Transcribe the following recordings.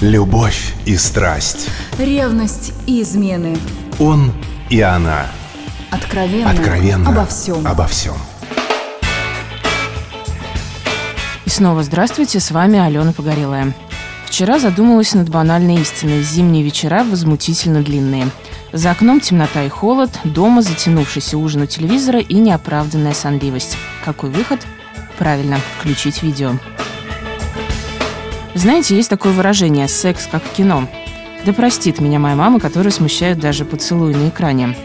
Любовь и страсть. Ревность и измены. Он и она. Откровенно. Откровенно. Обо всем. Обо всем. И снова здравствуйте, с вами Алена Погорелая. Вчера задумалась над банальной истиной. Зимние вечера возмутительно длинные. За окном темнота и холод, дома затянувшийся ужин у телевизора и неоправданная сонливость. Какой выход? Правильно, включить видео. Знаете, есть такое выражение «секс как кино». Да простит меня моя мама, которая смущает даже поцелуй на экране.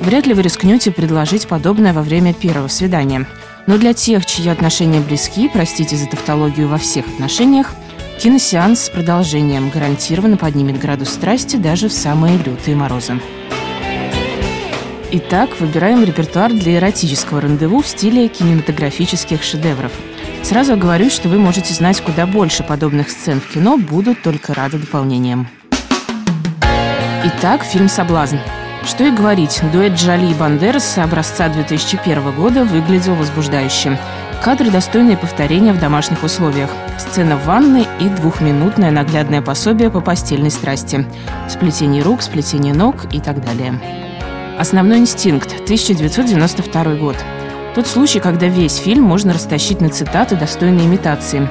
Вряд ли вы рискнете предложить подобное во время первого свидания. Но для тех, чьи отношения близки, простите за тавтологию во всех отношениях, киносеанс с продолжением гарантированно поднимет градус страсти даже в самые лютые морозы. Итак, выбираем репертуар для эротического рандеву в стиле кинематографических шедевров – Сразу оговорюсь, что вы можете знать куда больше подобных сцен в кино, будут только рады дополнениям. Итак, фильм «Соблазн». Что и говорить, дуэт Джоли и Бандераса образца 2001 года выглядел возбуждающе. Кадры, достойные повторения в домашних условиях. Сцена в ванной и двухминутное наглядное пособие по постельной страсти. Сплетение рук, сплетение ног и так далее. Основной инстинкт, 1992 год. Тот случай, когда весь фильм можно растащить на цитаты, достойные имитации.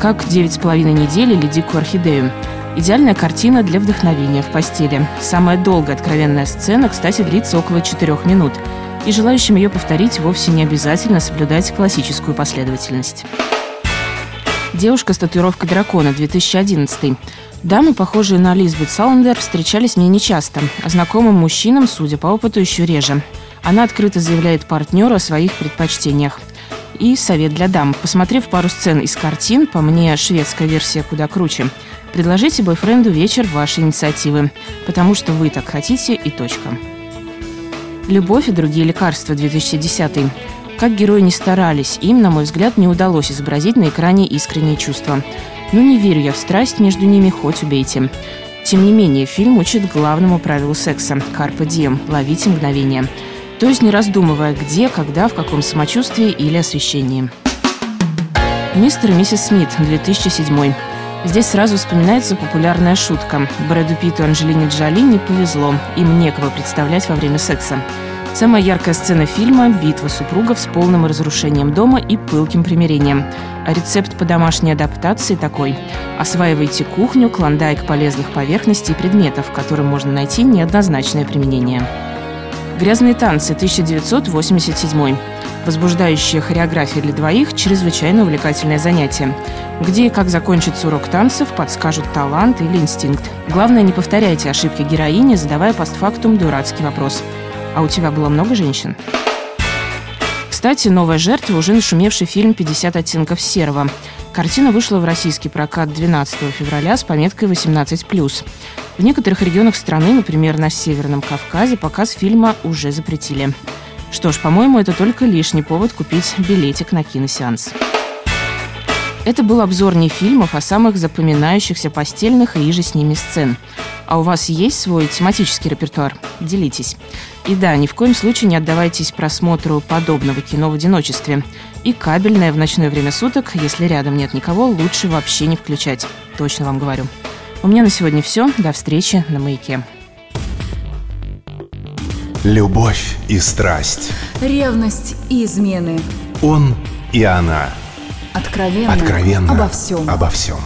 Как «Девять с половиной недель» или «Дикую орхидею». Идеальная картина для вдохновения в постели. Самая долгая откровенная сцена, кстати, длится около четырех минут. И желающим ее повторить вовсе не обязательно соблюдать классическую последовательность. «Девушка с татуировкой дракона» 2011. Дамы, похожие на Лизбет Саландер, встречались мне нечасто, а знакомым мужчинам, судя по опыту, еще реже. Она открыто заявляет партнеру о своих предпочтениях. И совет для дам. Посмотрев пару сцен из картин, по мне шведская версия куда круче, предложите бойфренду вечер вашей инициативы, потому что вы так хотите и точка. «Любовь и другие лекарства» 2010 Как герои не старались, им, на мой взгляд, не удалось изобразить на экране искренние чувства. Ну не верю я в страсть между ними, хоть убейте. Тем не менее, фильм учит главному правилу секса – «Карпе дием» – «Ловите мгновение». То есть не раздумывая, где, когда, в каком самочувствии или освещении. «Мистер и миссис Смит», 2007. Здесь сразу вспоминается популярная шутка. Брэду Питту и Анджелине Джоли не повезло, им некого представлять во время секса. Самая яркая сцена фильма – битва супругов с полным разрушением дома и пылким примирением. А рецепт по домашней адаптации такой – осваивайте кухню, клондайк полезных поверхностей и предметов, которым можно найти неоднозначное применение. «Грязные танцы» 1987. Возбуждающая хореография для двоих – чрезвычайно увлекательное занятие. Где и как закончится урок танцев, подскажут талант или инстинкт. Главное, не повторяйте ошибки героини, задавая постфактум дурацкий вопрос. А у тебя было много женщин? Кстати, новая жертва уже нашумевший фильм «50 оттенков серого». Картина вышла в российский прокат 12 февраля с пометкой 18+. В некоторых регионах страны, например, на Северном Кавказе, показ фильма уже запретили. Что ж, по-моему, это только лишний повод купить билетик на киносеанс. Это был обзор не фильмов, а самых запоминающихся постельных и иже с ними сцен. А у вас есть свой тематический репертуар? Делитесь. И да, ни в коем случае не отдавайтесь просмотру подобного кино в одиночестве. И кабельное в ночное время суток, если рядом нет никого, лучше вообще не включать. Точно вам говорю. У меня на сегодня все. До встречи на «Маяке». Любовь и страсть. Ревность и измены. Он и она. Откровенно. Откровенно. Обо всем. Обо всем.